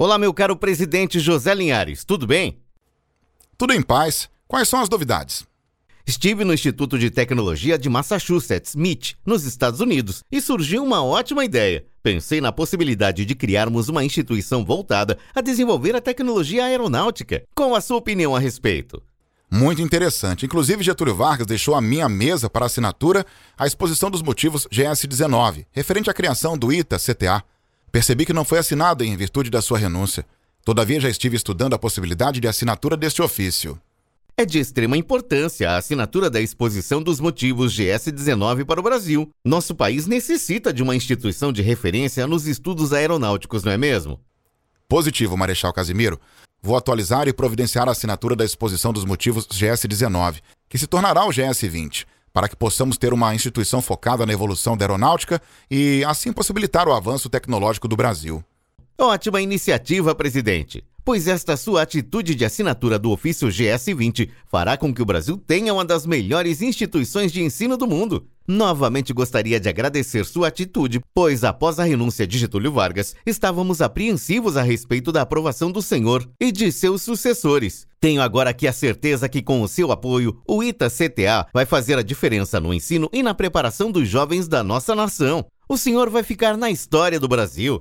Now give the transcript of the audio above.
Olá, meu caro presidente José Linhares, tudo bem? Tudo em paz. Quais são as novidades? Estive no Instituto de Tecnologia de Massachusetts, MIT, nos Estados Unidos, e surgiu uma ótima ideia. Pensei na possibilidade de criarmos uma instituição voltada a desenvolver a tecnologia aeronáutica. Qual a sua opinião a respeito? Muito interessante. Inclusive, Getúlio Vargas deixou à minha mesa para assinatura a exposição dos motivos GS19, referente à criação do ITA-CTA. Percebi que não foi assinado em virtude da sua renúncia. Todavia, já estive estudando a possibilidade de assinatura deste ofício. É de extrema importância a assinatura da exposição dos motivos GS19 para o Brasil. Nosso país necessita de uma instituição de referência nos estudos aeronáuticos, não é mesmo? Positivo, Marechal Casimiro. Vou atualizar e providenciar a assinatura da exposição dos motivos GS19, que se tornará o GS20 para que possamos ter uma instituição focada na evolução da aeronáutica e assim possibilitar o avanço tecnológico do Brasil. Ótima iniciativa, presidente. Pois esta sua atitude de assinatura do ofício GS20 fará com que o Brasil tenha uma das melhores instituições de ensino do mundo. Novamente gostaria de agradecer sua atitude, pois após a renúncia de Getúlio Vargas, estávamos apreensivos a respeito da aprovação do senhor e de seus sucessores. Tenho agora aqui a certeza que, com o seu apoio, o ITA-CTA vai fazer a diferença no ensino e na preparação dos jovens da nossa nação. O senhor vai ficar na história do Brasil.